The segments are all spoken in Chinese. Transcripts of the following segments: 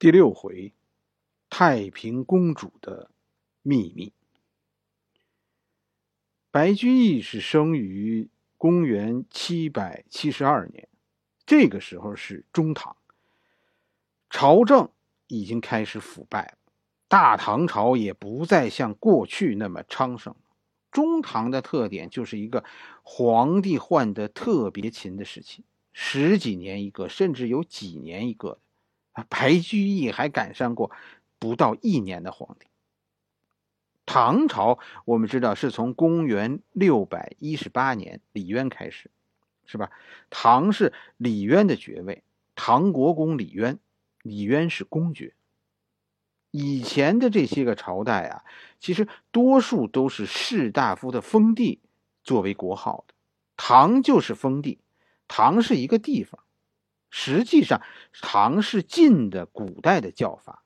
第六回，太平公主的秘密。白居易是生于公元七百七十二年，这个时候是中唐，朝政已经开始腐败了，大唐朝也不再像过去那么昌盛。中唐的特点就是一个皇帝换的特别勤的时期，十几年一个，甚至有几年一个。白居易还赶上过不到一年的皇帝。唐朝我们知道是从公元六百一十八年李渊开始，是吧？唐是李渊的爵位，唐国公李渊，李渊是公爵。以前的这些个朝代啊，其实多数都是士大夫的封地作为国号的，唐就是封地，唐是一个地方。实际上，唐是晋的古代的叫法，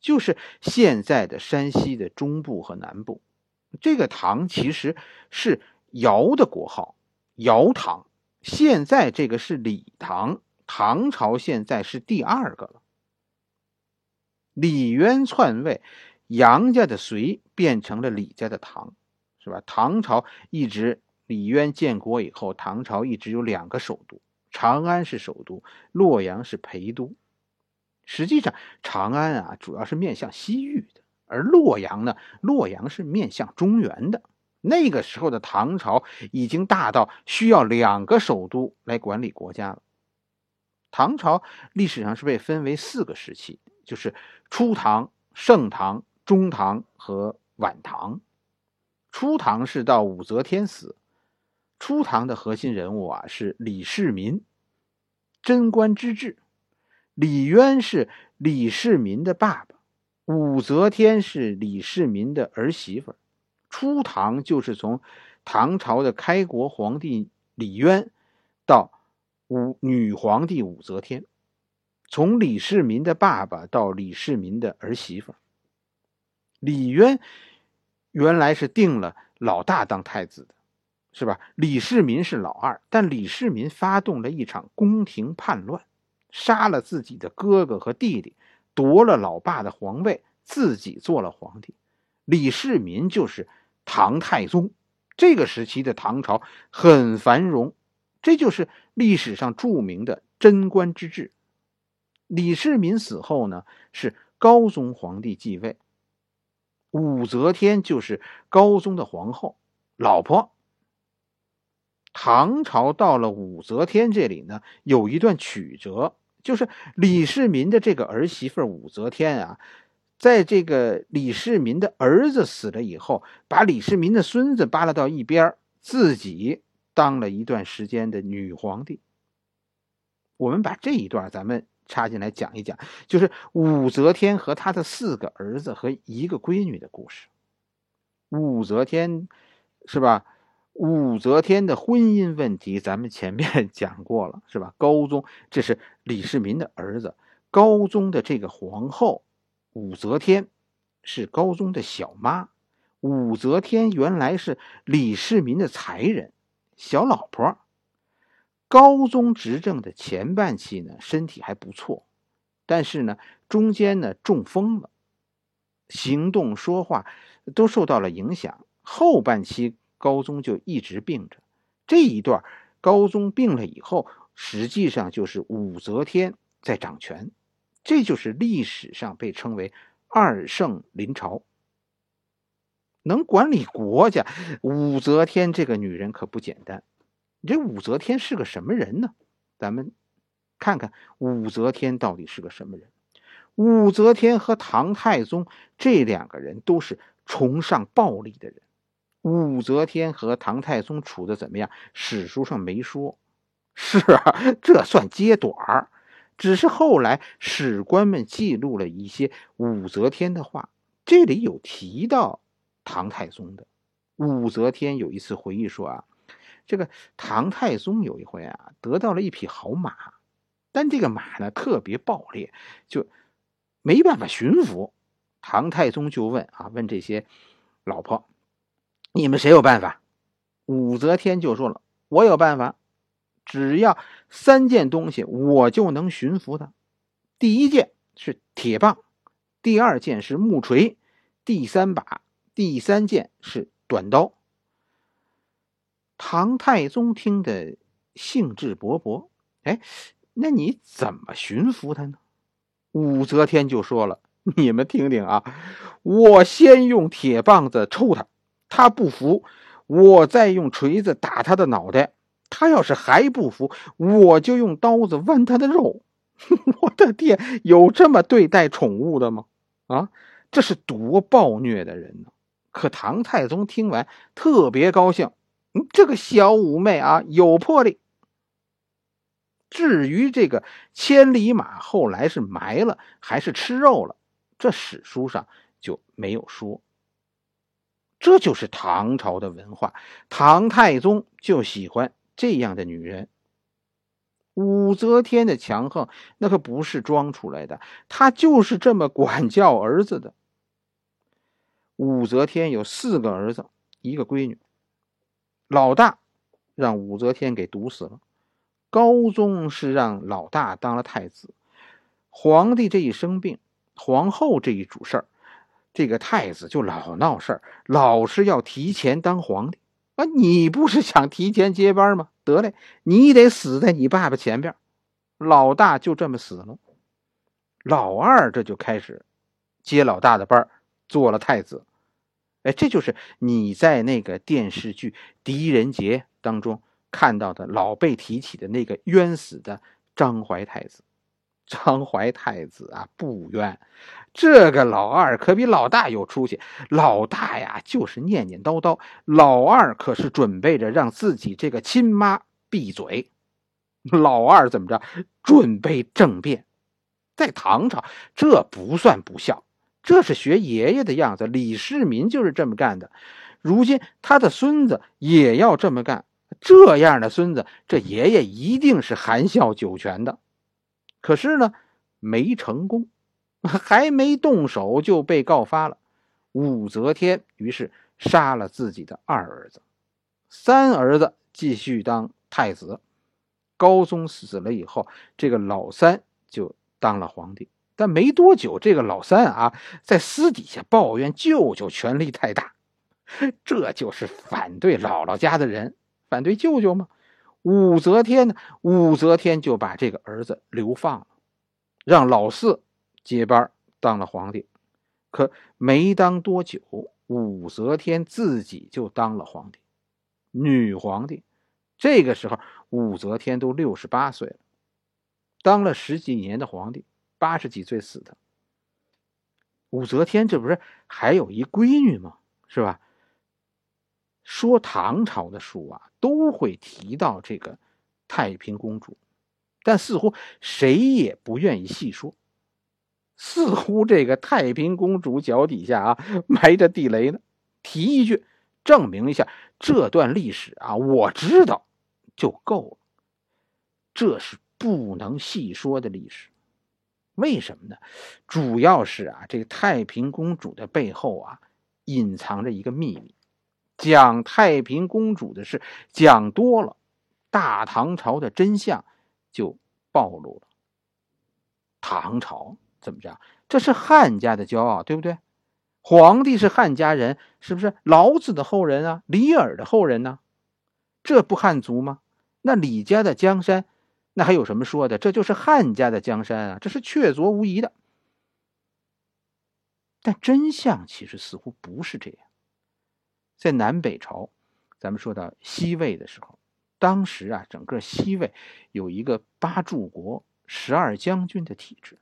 就是现在的山西的中部和南部。这个唐其实是尧的国号，尧唐。现在这个是李唐，唐朝现在是第二个了。李渊篡位，杨家的隋变成了李家的唐，是吧？唐朝一直，李渊建国以后，唐朝一直有两个首都。长安是首都，洛阳是陪都。实际上，长安啊主要是面向西域的，而洛阳呢，洛阳是面向中原的。那个时候的唐朝已经大到需要两个首都来管理国家了。唐朝历史上是被分为四个时期，就是初唐、盛唐、中唐和晚唐。初唐是到武则天死。初唐的核心人物啊是李世民，贞观之治。李渊是李世民的爸爸，武则天是李世民的儿媳妇。初唐就是从唐朝的开国皇帝李渊到武女皇帝武则天，从李世民的爸爸到李世民的儿媳妇。李渊原来是定了老大当太子的。是吧？李世民是老二，但李世民发动了一场宫廷叛乱，杀了自己的哥哥和弟弟，夺了老爸的皇位，自己做了皇帝。李世民就是唐太宗。这个时期的唐朝很繁荣，这就是历史上著名的贞观之治。李世民死后呢，是高宗皇帝继位，武则天就是高宗的皇后，老婆。唐朝到了武则天这里呢，有一段曲折，就是李世民的这个儿媳妇武则天啊，在这个李世民的儿子死了以后，把李世民的孙子扒拉到一边，自己当了一段时间的女皇帝。我们把这一段咱们插进来讲一讲，就是武则天和她的四个儿子和一个闺女的故事。武则天，是吧？武则天的婚姻问题，咱们前面 讲过了，是吧？高宗这是李世民的儿子，高宗的这个皇后武则天是高宗的小妈。武则天原来是李世民的才人，小老婆。高宗执政的前半期呢，身体还不错，但是呢，中间呢中风了，行动说话都受到了影响。后半期。高宗就一直病着，这一段高宗病了以后，实际上就是武则天在掌权，这就是历史上被称为二圣临朝。能管理国家，武则天这个女人可不简单。这武则天是个什么人呢？咱们看看武则天到底是个什么人。武则天和唐太宗这两个人都是崇尚暴力的人。武则天和唐太宗处的怎么样？史书上没说。是啊，这算揭短儿。只是后来史官们记录了一些武则天的话，这里有提到唐太宗的。武则天有一次回忆说啊，这个唐太宗有一回啊，得到了一匹好马，但这个马呢特别暴烈，就没办法驯服。唐太宗就问啊，问这些老婆。你们谁有办法？武则天就说了：“我有办法，只要三件东西，我就能驯服他。第一件是铁棒，第二件是木锤，第三把、第三件是短刀。唐太宗听得兴致勃勃，哎，那你怎么驯服他呢？武则天就说了：“你们听听啊，我先用铁棒子抽他，他不服，我再用锤子打他的脑袋。他要是还不服，我就用刀子剜他的肉。我的天，有这么对待宠物的吗？啊，这是多暴虐的人呢！可唐太宗听完特别高兴。”这个小五妹啊，有魄力。至于这个千里马后来是埋了还是吃肉了，这史书上就没有说。这就是唐朝的文化，唐太宗就喜欢这样的女人。武则天的强横那可不是装出来的，她就是这么管教儿子的。武则天有四个儿子，一个闺女。老大让武则天给毒死了，高宗是让老大当了太子。皇帝这一生病，皇后这一主事儿，这个太子就老闹事儿，老是要提前当皇帝。啊，你不是想提前接班吗？得嘞，你得死在你爸爸前边。老大就这么死了，老二这就开始接老大的班做了太子。哎，这就是你在那个电视剧《狄仁杰》当中看到的老被提起的那个冤死的张怀太子。张怀太子啊，不冤，这个老二可比老大有出息。老大呀，就是念念叨叨；老二可是准备着让自己这个亲妈闭嘴。老二怎么着？准备政变，在唐朝这不算不孝。这是学爷爷的样子，李世民就是这么干的。如今他的孙子也要这么干，这样的孙子，这爷爷一定是含笑九泉的。可是呢，没成功，还没动手就被告发了。武则天于是杀了自己的二儿子，三儿子继续当太子。高宗死了以后，这个老三就当了皇帝。但没多久，这个老三啊，在私底下抱怨舅舅权力太大，这就是反对姥姥家的人，反对舅舅吗？武则天呢？武则天就把这个儿子流放了，让老四接班当了皇帝。可没当多久，武则天自己就当了皇帝，女皇帝。这个时候，武则天都六十八岁了，当了十几年的皇帝。八十几岁死的武则天，这不是还有一闺女吗？是吧？说唐朝的书啊，都会提到这个太平公主，但似乎谁也不愿意细说。似乎这个太平公主脚底下啊埋着地雷呢。提一句，证明一下这段历史啊，我知道就够了。这是不能细说的历史。为什么呢？主要是啊，这个太平公主的背后啊，隐藏着一个秘密。讲太平公主的事讲多了，大唐朝的真相就暴露了。唐朝怎么着？这是汉家的骄傲，对不对？皇帝是汉家人，是不是老子的后人啊？李耳的后人呢？这不汉族吗？那李家的江山？那还有什么说的？这就是汉家的江山啊，这是确凿无疑的。但真相其实似乎不是这样。在南北朝，咱们说到西魏的时候，当时啊，整个西魏有一个八柱国、十二将军的体制。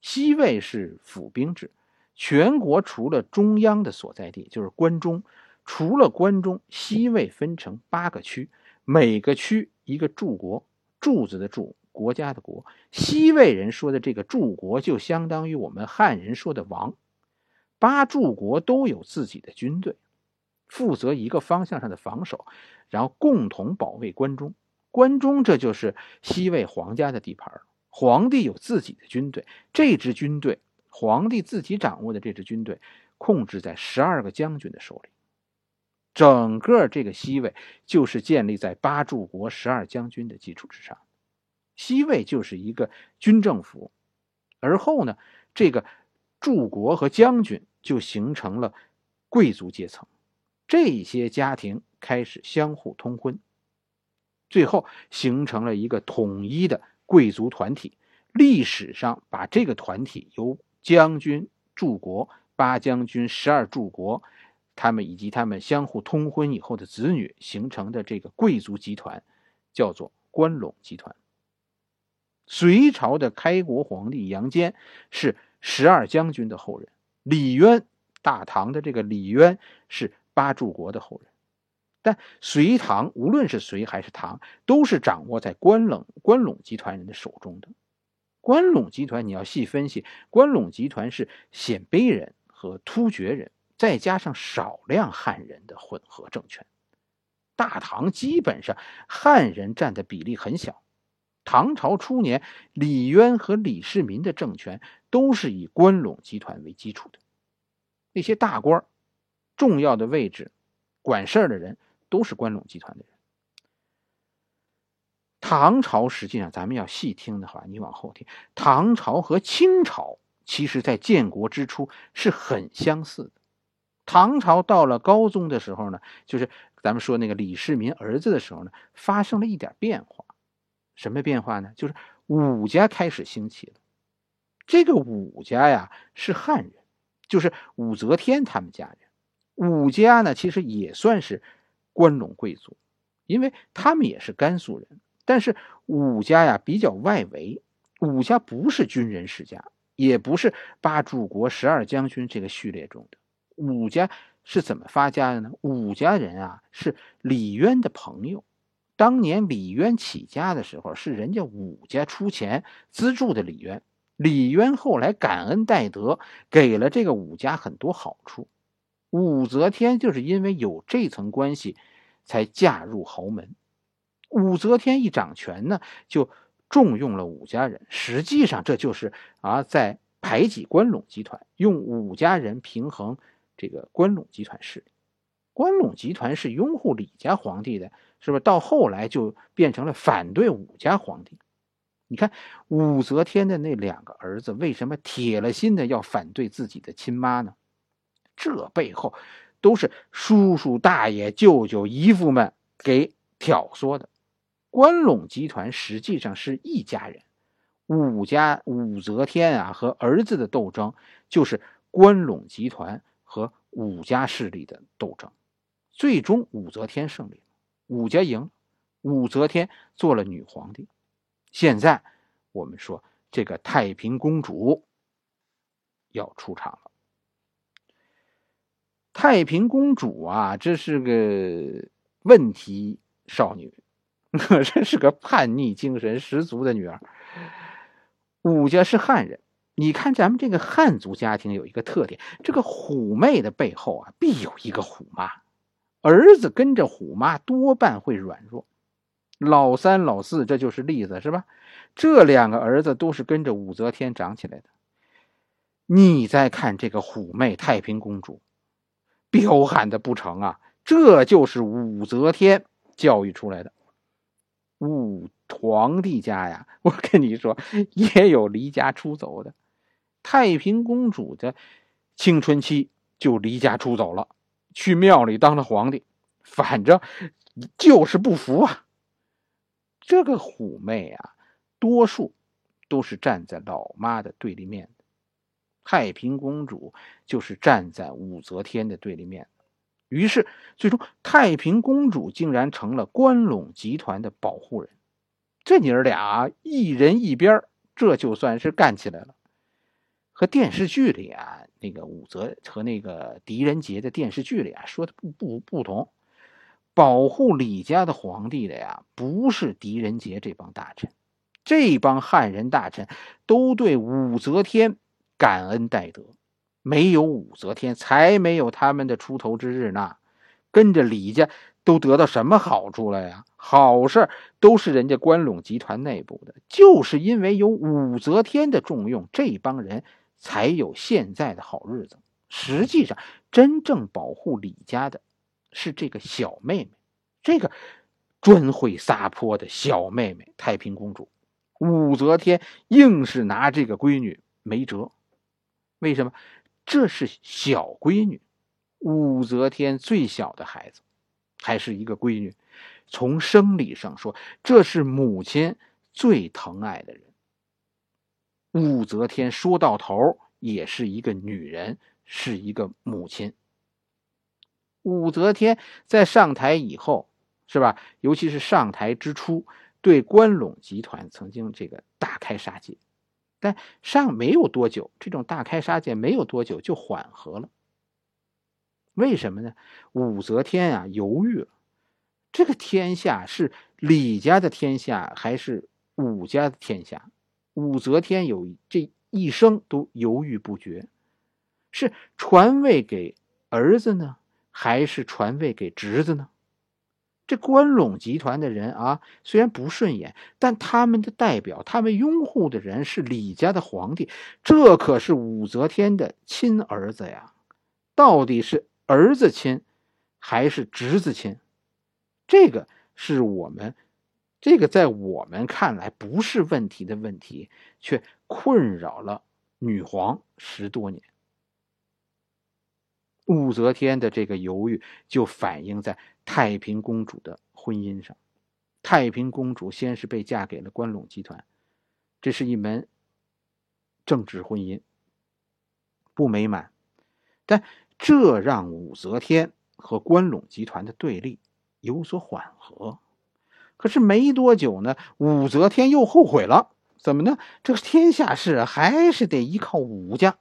西魏是府兵制，全国除了中央的所在地，就是关中，除了关中，西魏分成八个区，每个区一个柱国。柱子的柱，国家的国。西魏人说的这个柱国，就相当于我们汉人说的王。八柱国都有自己的军队，负责一个方向上的防守，然后共同保卫关中。关中这就是西魏皇家的地盘皇帝有自己的军队，这支军队，皇帝自己掌握的这支军队，控制在十二个将军的手里。整个这个西魏就是建立在八柱国十二将军的基础之上，西魏就是一个军政府，而后呢，这个柱国和将军就形成了贵族阶层，这些家庭开始相互通婚，最后形成了一个统一的贵族团体。历史上把这个团体由将军、柱国、八将军、十二柱国，他们以及他们相互通婚以后的子女形成的这个贵族集团，叫做关陇集团。隋朝的开国皇帝杨坚是十二将军的后人，李渊，大唐的这个李渊是八柱国的后人。但隋唐无论是隋还是唐，都是掌握在关陇关陇集团人的手中的。关陇集团，你要细分析，关陇集团是鲜卑人和突厥人，再加上少量汉人的混合政权。大唐基本上汉人占的比例很小。唐朝初年，李渊和李世民的政权都是以关陇集团为基础的。那些大官、重要的位置、管事儿的人，都是关陇集团的人。唐朝实际上，咱们要细听的话，你往后听，唐朝和清朝其实在建国之初是很相似的。唐朝到了高宗的时候呢，就是咱们说那个李世民儿子的时候呢，发生了一点变化。什么变化呢？就是武家开始兴起了。这个武家呀是汉人，就是武则天他们家人。武家呢其实也算是关陇贵族，因为他们也是甘肃人。但是武家呀比较外围，武家不是军人世家，也不是八柱国十二将军这个序列中的。武家是怎么发家的呢？武家人啊是李渊的朋友，当年李渊起家的时候是人家武家出钱资助的李渊，李渊后来感恩戴德，给了这个武家很多好处。武则天就是因为有这层关系，才嫁入豪门。武则天一掌权呢，就重用了武家人。实际上，这就是啊，在排挤关陇集团，用武家人平衡这个关陇集团势力。关陇集团是拥护李家皇帝的，是不是？到后来就变成了反对武家皇帝。你看武则天的那两个儿子，为什么铁了心的要反对自己的亲妈呢？这背后都是叔叔、大爷、舅舅、姨父们给挑唆的。关陇集团实际上是一家人，武家武则天啊和儿子的斗争，就是关陇集团和武家势力的斗争。最终武则天胜利，武家赢，武则天做了女皇帝。现在我们说这个太平公主要出场了。太平公主啊，这是个问题少女。这是个叛逆精神十足的女儿。武家是汉人，你看咱们这个汉族家庭有一个特点，这个虎妹的背后啊，必有一个虎妈。儿子跟着虎妈，多半会软弱。老三、老四，这就是例子，是吧？这两个儿子都是跟着武则天长起来的。你再看这个虎妹太平公主，彪悍的不成啊！这就是武则天教育出来的。武皇帝家呀，我跟你说，也有离家出走的。太平公主的青春期就离家出走了，去庙里当了皇帝，反正就是不服啊。这个虎妹啊，多数都是站在老妈的对立面。太平公主就是站在武则天的对立面。于是，最终太平公主竟然成了关陇集团的保护人。这娘儿俩一人一边这就算是干起来了。和电视剧里啊，那个武则和那个狄仁杰的电视剧里啊说的不不不同。保护李家的皇帝的呀，不是狄仁杰这帮大臣，这帮汉人大臣都对武则天感恩戴德。没有武则天，才没有他们的出头之日呢。跟着李家都得到什么好处了呀？好事都是人家关陇集团内部的，就是因为有武则天的重用，这帮人才有现在的好日子。实际上，真正保护李家的，是这个小妹妹，这个专会撒泼的小妹妹太平公主。武则天硬是拿这个闺女没辙。为什么？这是小闺女，武则天最小的孩子，还是一个闺女。从生理上说，这是母亲最疼爱的人。武则天说到头也是一个女人，是一个母亲。武则天在上台以后，是吧？尤其是上台之初，对关陇集团曾经这个大开杀戒。但上没有多久，这种大开杀戒没有多久就缓和了。为什么呢？武则天啊犹豫了，这个天下是李家的天下还是武家的天下？武则天有这一生都犹豫不决，是传位给儿子呢，还是传位给侄子呢？这关陇集团的人啊，虽然不顺眼，但他们的代表、他们拥护的人是李家的皇帝，这可是武则天的亲儿子呀！到底是儿子亲，还是侄子亲？这个是我们，这个在我们看来不是问题的问题，却困扰了女皇十多年。武则天的这个犹豫，就反映在。太平公主的婚姻上，太平公主先是被嫁给了关陇集团，这是一门政治婚姻，不美满，但这让武则天和关陇集团的对立有所缓和。可是没多久呢，武则天又后悔了，怎么呢？这个天下事还是得依靠武家。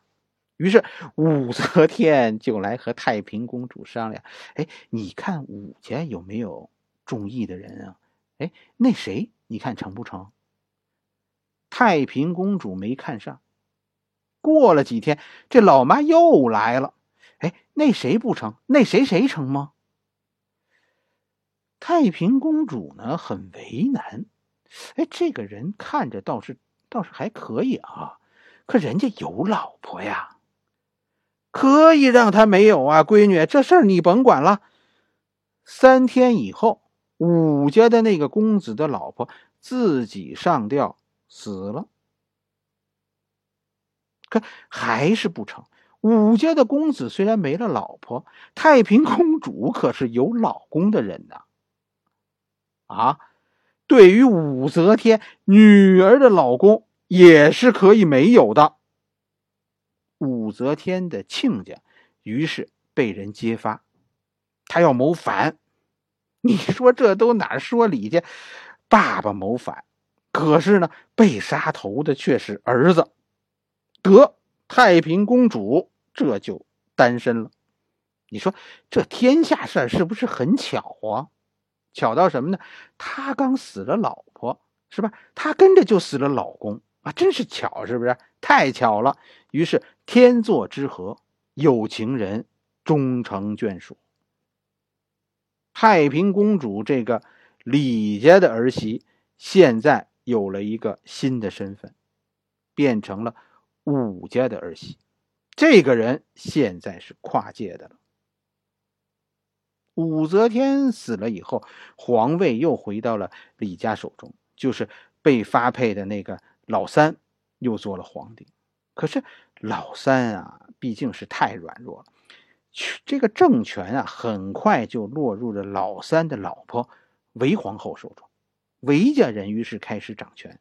于是武则天就来和太平公主商量：“哎，你看武家有没有中意的人啊？哎，那谁，你看成不成？”太平公主没看上。过了几天，这老妈又来了：“哎，那谁不成？那谁谁成吗？”太平公主呢，很为难。哎，这个人看着倒是倒是还可以啊，可人家有老婆呀。可以让他没有啊，闺女，这事儿你甭管了。三天以后，武家的那个公子的老婆自己上吊死了，可还是不成。武家的公子虽然没了老婆，太平公主可是有老公的人呐。啊，对于武则天女儿的老公也是可以没有的。武则天的亲家，于是被人揭发，他要谋反。你说这都哪说理去？爸爸谋反，可是呢，被杀头的却是儿子。得，太平公主这就单身了。你说这天下事是不是很巧啊？巧到什么呢？他刚死了老婆，是吧？他跟着就死了老公。啊，真是巧，是不是？太巧了。于是天作之合，有情人终成眷属。太平公主这个李家的儿媳，现在有了一个新的身份，变成了武家的儿媳。这个人现在是跨界的了。武则天死了以后，皇位又回到了李家手中，就是被发配的那个。老三又做了皇帝，可是老三啊，毕竟是太软弱了，这个政权啊，很快就落入了老三的老婆韦皇后手中。韦家人于是开始掌权，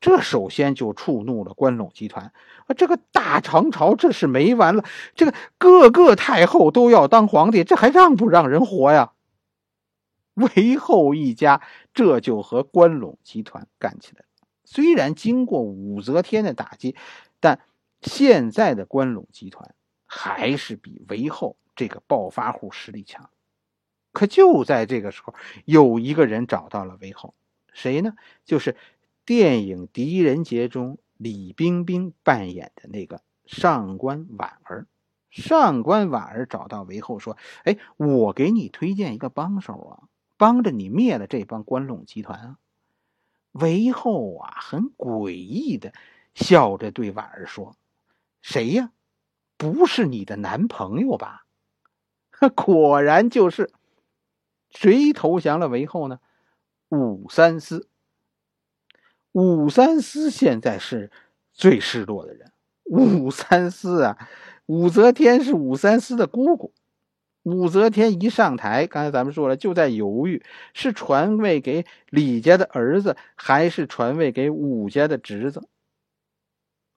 这首先就触怒了关陇集团啊！这个大唐朝这是没完了，这个各个太后都要当皇帝，这还让不让人活呀？韦后一家这就和关陇集团干起来。虽然经过武则天的打击，但现在的关陇集团还是比韦后这个暴发户实力强。可就在这个时候，有一个人找到了韦后，谁呢？就是电影《狄仁杰》中李冰冰扮演的那个上官婉儿。上官婉儿找到韦后说：“哎，我给你推荐一个帮手啊，帮着你灭了这帮关陇集团啊。”韦后啊，很诡异的笑着对婉儿说：“谁呀？不是你的男朋友吧？” 果然就是。谁投降了韦后呢？武三思。武三思现在是最失落的人。武三思啊，武则天是武三思的姑姑。武则天一上台，刚才咱们说了，就在犹豫是传位给李家的儿子，还是传位给武家的侄子，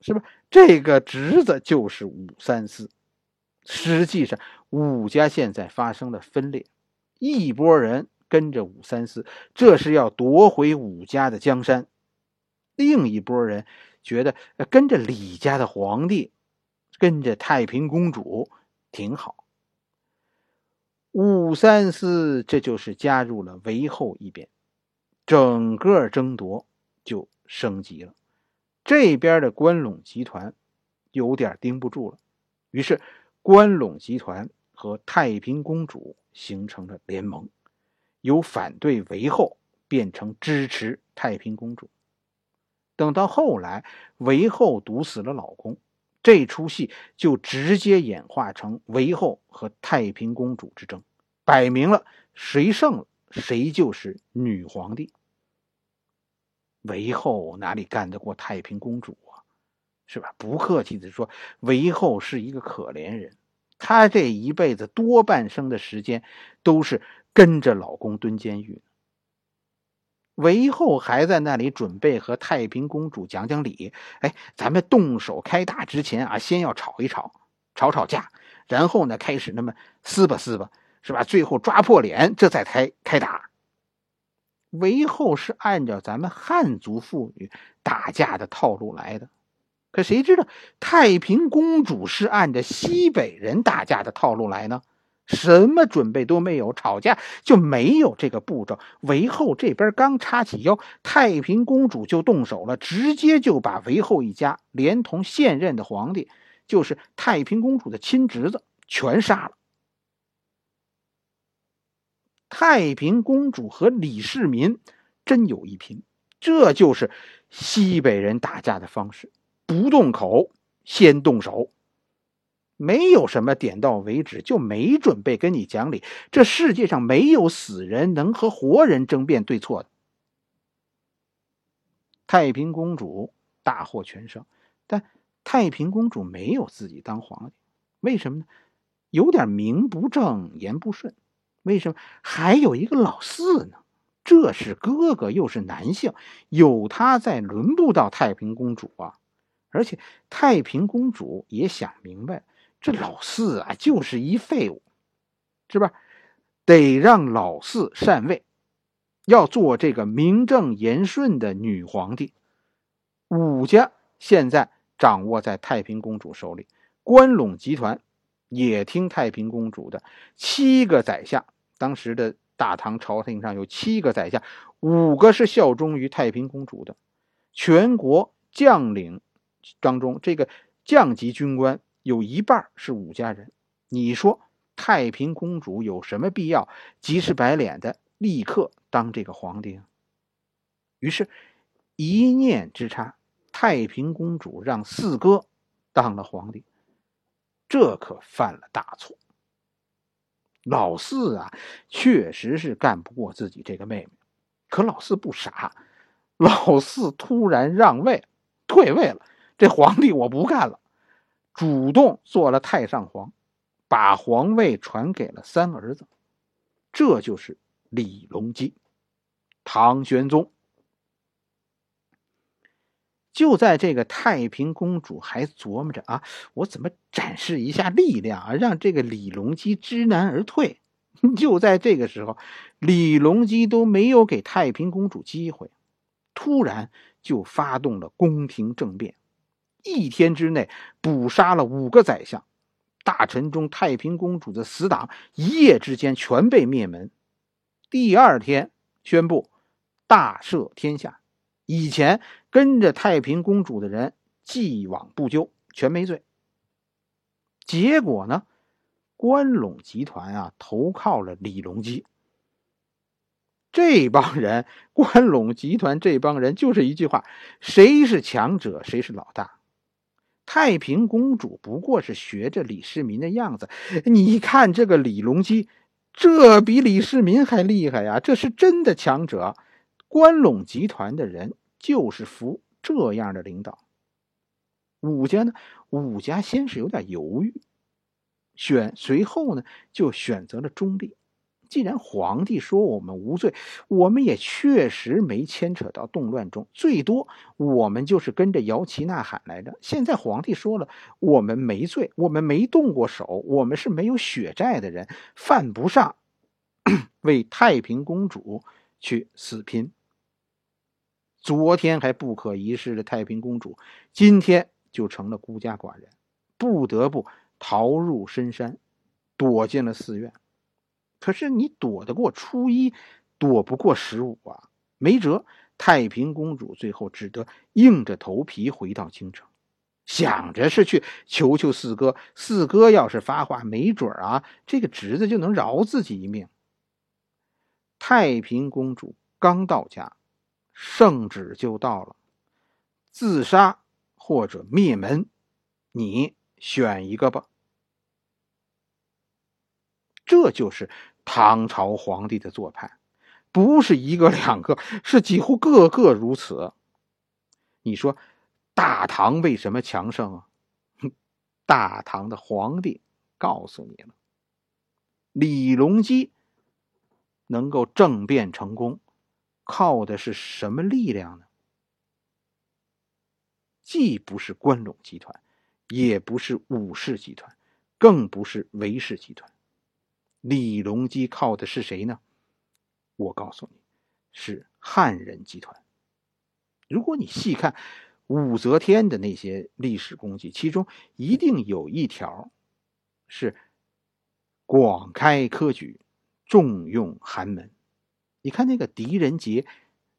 是吧？这个侄子就是武三思。实际上，武家现在发生了分裂，一波人跟着武三思，这是要夺回武家的江山；另一波人觉得跟着李家的皇帝，跟着太平公主挺好。武三思这就是加入了韦后一边，整个争夺就升级了。这边的关陇集团有点盯不住了，于是关陇集团和太平公主形成了联盟，由反对韦后变成支持太平公主。等到后来，韦后毒死了老公。这出戏就直接演化成韦后和太平公主之争，摆明了谁胜了，谁就是女皇帝。韦后哪里干得过太平公主啊？是吧？不客气的说，韦后是一个可怜人，她这一辈子多半生的时间都是跟着老公蹲监狱。韦后还在那里准备和太平公主讲讲理。哎，咱们动手开打之前啊，先要吵一吵，吵吵架，然后呢，开始那么撕吧撕吧，是吧？最后抓破脸，这再开开打。韦后是按照咱们汉族妇女打架的套路来的，可谁知道太平公主是按照西北人打架的套路来呢？什么准备都没有，吵架就没有这个步骤。韦后这边刚叉起腰，太平公主就动手了，直接就把韦后一家连同现任的皇帝，就是太平公主的亲侄子，全杀了。太平公主和李世民真有一拼，这就是西北人打架的方式：不动口，先动手。没有什么点到为止，就没准备跟你讲理。这世界上没有死人能和活人争辩对错的。太平公主大获全胜，但太平公主没有自己当皇帝，为什么呢？有点名不正言不顺。为什么还有一个老四呢？这是哥哥，又是男性，有他在，轮不到太平公主啊。而且太平公主也想明白。这老四啊，就是一废物，是吧？得让老四禅位，要做这个名正言顺的女皇帝。武家现在掌握在太平公主手里，关陇集团也听太平公主的。七个宰相，当时的大唐朝廷上有七个宰相，五个是效忠于太平公主的。全国将领当中，这个将级军官。有一半是武家人，你说太平公主有什么必要急赤白脸的立刻当这个皇帝啊？于是，一念之差，太平公主让四哥当了皇帝，这可犯了大错。老四啊，确实是干不过自己这个妹妹，可老四不傻，老四突然让位退位了，这皇帝我不干了。主动做了太上皇，把皇位传给了三儿子，这就是李隆基，唐玄宗。就在这个太平公主还琢磨着啊，我怎么展示一下力量啊，让这个李隆基知难而退。就在这个时候，李隆基都没有给太平公主机会，突然就发动了宫廷政变。一天之内捕杀了五个宰相，大臣中太平公主的死党一夜之间全被灭门。第二天宣布大赦天下，以前跟着太平公主的人既往不咎，全没罪。结果呢，关陇集团啊投靠了李隆基。这帮人，关陇集团这帮人就是一句话：谁是强者，谁是老大。太平公主不过是学着李世民的样子，你看这个李隆基，这比李世民还厉害呀！这是真的强者。关陇集团的人就是服这样的领导。武家呢，武家先是有点犹豫，选随后呢就选择了中立。既然皇帝说我们无罪，我们也确实没牵扯到动乱中，最多我们就是跟着摇旗呐喊来着。现在皇帝说了，我们没罪，我们没动过手，我们是没有血债的人，犯不上 为太平公主去死拼。昨天还不可一世的太平公主，今天就成了孤家寡人，不得不逃入深山，躲进了寺院。可是你躲得过初一，躲不过十五啊！没辙，太平公主最后只得硬着头皮回到京城，想着是去求求四哥。四哥要是发话，没准啊，这个侄子就能饶自己一命。太平公主刚到家，圣旨就到了：自杀或者灭门，你选一个吧。这就是唐朝皇帝的做派，不是一个两个，是几乎个个如此。你说大唐为什么强盛啊？大唐的皇帝告诉你了，李隆基能够政变成功，靠的是什么力量呢？既不是关陇集团，也不是武氏集团，更不是韦氏集团。李隆基靠的是谁呢？我告诉你，是汉人集团。如果你细看武则天的那些历史功绩，其中一定有一条是广开科举，重用寒门。你看那个狄仁杰，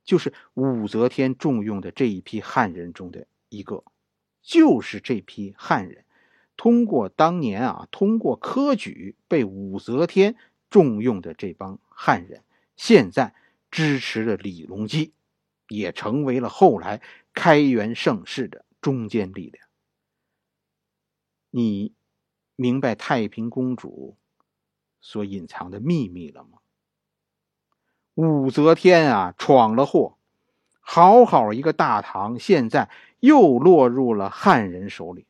就是武则天重用的这一批汉人中的一个，就是这批汉人。通过当年啊，通过科举被武则天重用的这帮汉人，现在支持了李隆基，也成为了后来开元盛世的中坚力量。你明白太平公主所隐藏的秘密了吗？武则天啊，闯了祸，好好一个大唐，现在又落入了汉人手里。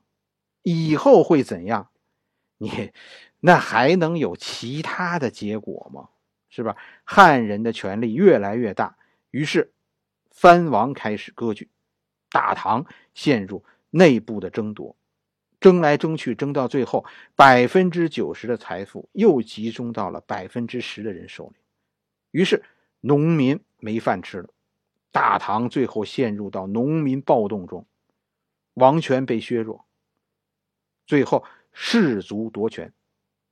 以后会怎样？你那还能有其他的结果吗？是吧？汉人的权力越来越大，于是藩王开始割据，大唐陷入内部的争夺，争来争去，争到最后，百分之九十的财富又集中到了百分之十的人手里，于是农民没饭吃了，大唐最后陷入到农民暴动中，王权被削弱。最后，士族夺权，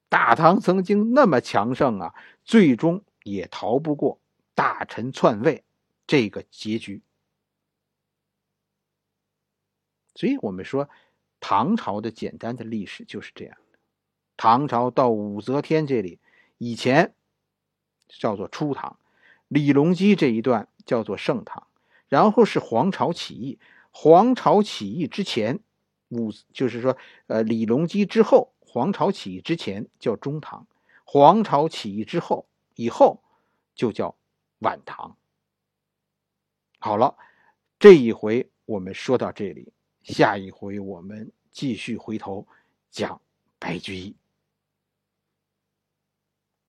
大唐曾经那么强盛啊，最终也逃不过大臣篡位这个结局。所以，我们说唐朝的简单的历史就是这样的。唐朝到武则天这里，以前叫做初唐，李隆基这一段叫做盛唐，然后是黄巢起义。黄巢起义之前。武就是说，呃，李隆基之后，黄巢起义之前叫中唐，黄巢起义之后以后就叫晚唐。好了，这一回我们说到这里，下一回我们继续回头讲白居易。